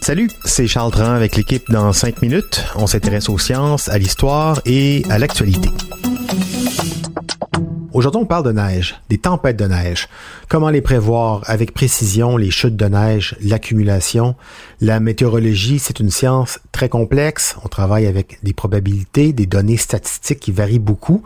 Salut, c'est Charles Dran avec l'équipe dans 5 minutes. On s'intéresse aux sciences, à l'histoire et à l'actualité. Aujourd'hui, on parle de neige, des tempêtes de neige. Comment les prévoir avec précision, les chutes de neige, l'accumulation? La météorologie, c'est une science très complexe. On travaille avec des probabilités, des données statistiques qui varient beaucoup.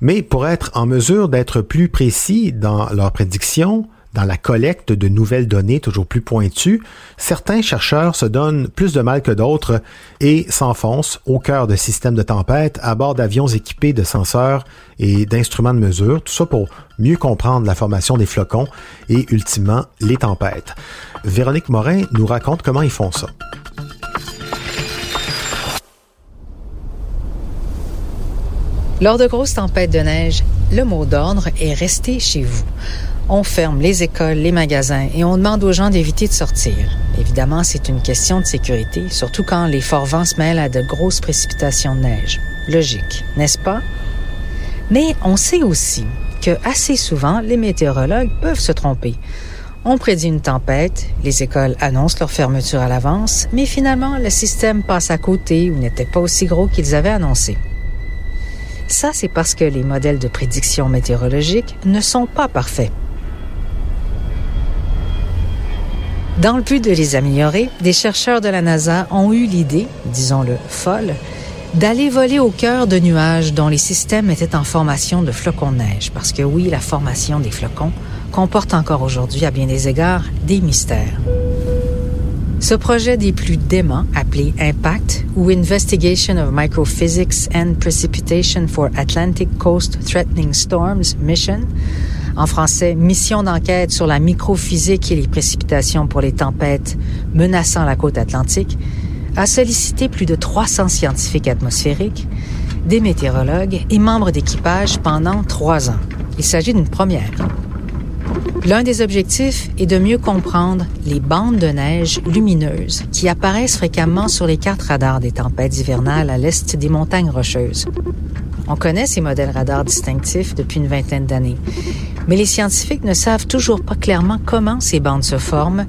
Mais pour être en mesure d'être plus précis dans leurs prédictions, dans la collecte de nouvelles données toujours plus pointues, certains chercheurs se donnent plus de mal que d'autres et s'enfoncent au cœur de systèmes de tempête à bord d'avions équipés de senseurs et d'instruments de mesure, tout ça pour mieux comprendre la formation des flocons et ultimement les tempêtes. Véronique Morin nous raconte comment ils font ça. Lors de grosses tempêtes de neige, le mot d'ordre est rester chez vous on ferme les écoles, les magasins et on demande aux gens d'éviter de sortir. Évidemment, c'est une question de sécurité, surtout quand les forts vents se mêlent à de grosses précipitations de neige. Logique, n'est-ce pas? Mais on sait aussi que assez souvent, les météorologues peuvent se tromper. On prédit une tempête, les écoles annoncent leur fermeture à l'avance, mais finalement, le système passe à côté ou n'était pas aussi gros qu'ils avaient annoncé. Ça, c'est parce que les modèles de prédiction météorologique ne sont pas parfaits. Dans le but de les améliorer, des chercheurs de la NASA ont eu l'idée, disons-le folle, d'aller voler au cœur de nuages dont les systèmes étaient en formation de flocons de neige. Parce que oui, la formation des flocons comporte encore aujourd'hui, à bien des égards, des mystères. Ce projet des plus déments, appelé IMPACT, ou Investigation of Microphysics and Precipitation for Atlantic Coast Threatening Storms Mission, en français Mission d'enquête sur la microphysique et les précipitations pour les tempêtes menaçant la côte atlantique, a sollicité plus de 300 scientifiques atmosphériques, des météorologues et membres d'équipage pendant trois ans. Il s'agit d'une première. L'un des objectifs est de mieux comprendre les bandes de neige lumineuses qui apparaissent fréquemment sur les cartes radars des tempêtes hivernales à l'est des montagnes rocheuses. On connaît ces modèles radars distinctifs depuis une vingtaine d'années, mais les scientifiques ne savent toujours pas clairement comment ces bandes se forment,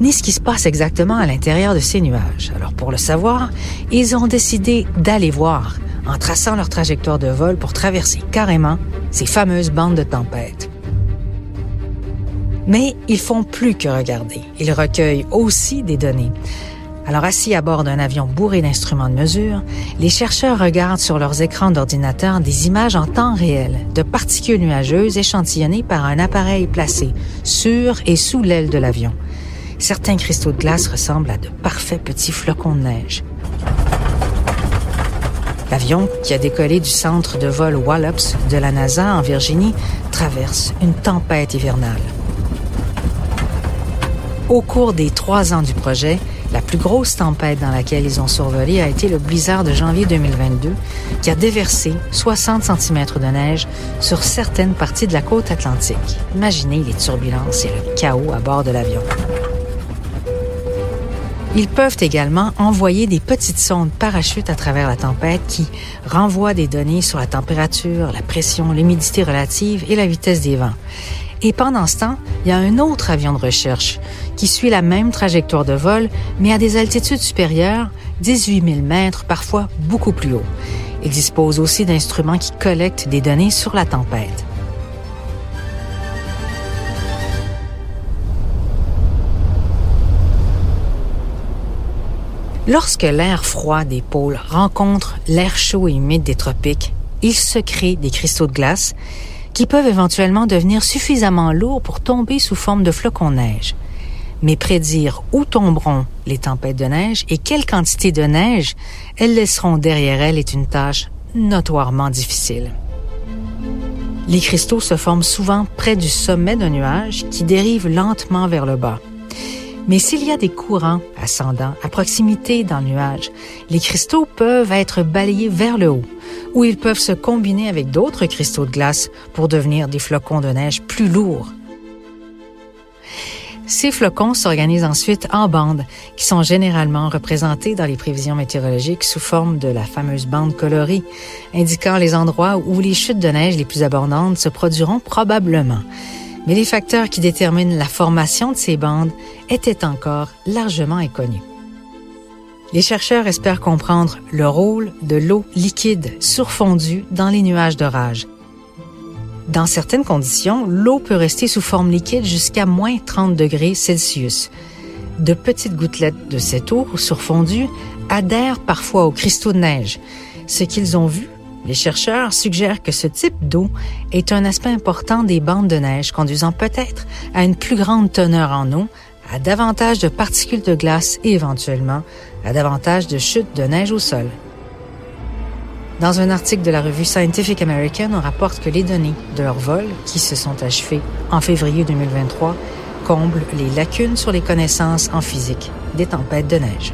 ni ce qui se passe exactement à l'intérieur de ces nuages. Alors pour le savoir, ils ont décidé d'aller voir en traçant leur trajectoire de vol pour traverser carrément ces fameuses bandes de tempête. Mais ils font plus que regarder. Ils recueillent aussi des données. Alors assis à bord d'un avion bourré d'instruments de mesure, les chercheurs regardent sur leurs écrans d'ordinateur des images en temps réel de particules nuageuses échantillonnées par un appareil placé sur et sous l'aile de l'avion. Certains cristaux de glace ressemblent à de parfaits petits flocons de neige. L'avion, qui a décollé du centre de vol Wallops de la NASA en Virginie, traverse une tempête hivernale. Au cours des trois ans du projet, la plus grosse tempête dans laquelle ils ont survolé a été le blizzard de janvier 2022, qui a déversé 60 cm de neige sur certaines parties de la côte atlantique. Imaginez les turbulences et le chaos à bord de l'avion. Ils peuvent également envoyer des petites sondes parachutes à travers la tempête qui renvoient des données sur la température, la pression, l'humidité relative et la vitesse des vents. Et pendant ce temps, il y a un autre avion de recherche qui suit la même trajectoire de vol, mais à des altitudes supérieures, 18 000 mètres, parfois beaucoup plus haut. Il dispose aussi d'instruments qui collectent des données sur la tempête. Lorsque l'air froid des pôles rencontre l'air chaud et humide des tropiques, il se crée des cristaux de glace qui peuvent éventuellement devenir suffisamment lourds pour tomber sous forme de flocons de neige. Mais prédire où tomberont les tempêtes de neige et quelle quantité de neige elles laisseront derrière elles est une tâche notoirement difficile. Les cristaux se forment souvent près du sommet d'un nuage qui dérive lentement vers le bas. Mais s'il y a des courants ascendants à proximité le nuage, les cristaux peuvent être balayés vers le haut, où ils peuvent se combiner avec d'autres cristaux de glace pour devenir des flocons de neige plus lourds. Ces flocons s'organisent ensuite en bandes, qui sont généralement représentées dans les prévisions météorologiques sous forme de la fameuse bande colorée, indiquant les endroits où les chutes de neige les plus abondantes se produiront probablement. mais les facteurs qui déterminent la formation de ces bandes étaient encore largement inconnus. Les chercheurs espèrent comprendre le rôle de l'eau liquide surfondue dans les nuages d'orage. Dans certaines conditions, l'eau peut rester sous forme liquide jusqu'à moins 30 degrés Celsius. De petites gouttelettes de cette eau surfondue adhèrent parfois aux cristaux de neige. Ce qu'ils ont vu les chercheurs suggèrent que ce type d'eau est un aspect important des bandes de neige, conduisant peut-être à une plus grande teneur en eau, à davantage de particules de glace et éventuellement à davantage de chutes de neige au sol. Dans un article de la revue Scientific American, on rapporte que les données de leur vol, qui se sont achevées en février 2023, comblent les lacunes sur les connaissances en physique des tempêtes de neige.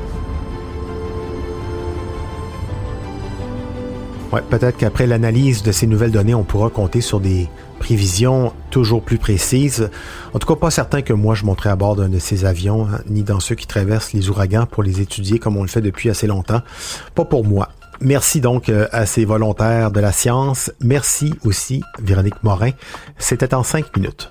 Peut-être qu'après l'analyse de ces nouvelles données, on pourra compter sur des prévisions toujours plus précises. En tout cas, pas certain que moi je monterai à bord d'un de ces avions, hein, ni dans ceux qui traversent les ouragans pour les étudier comme on le fait depuis assez longtemps. Pas pour moi. Merci donc euh, à ces volontaires de la science. Merci aussi, Véronique Morin. C'était en cinq minutes.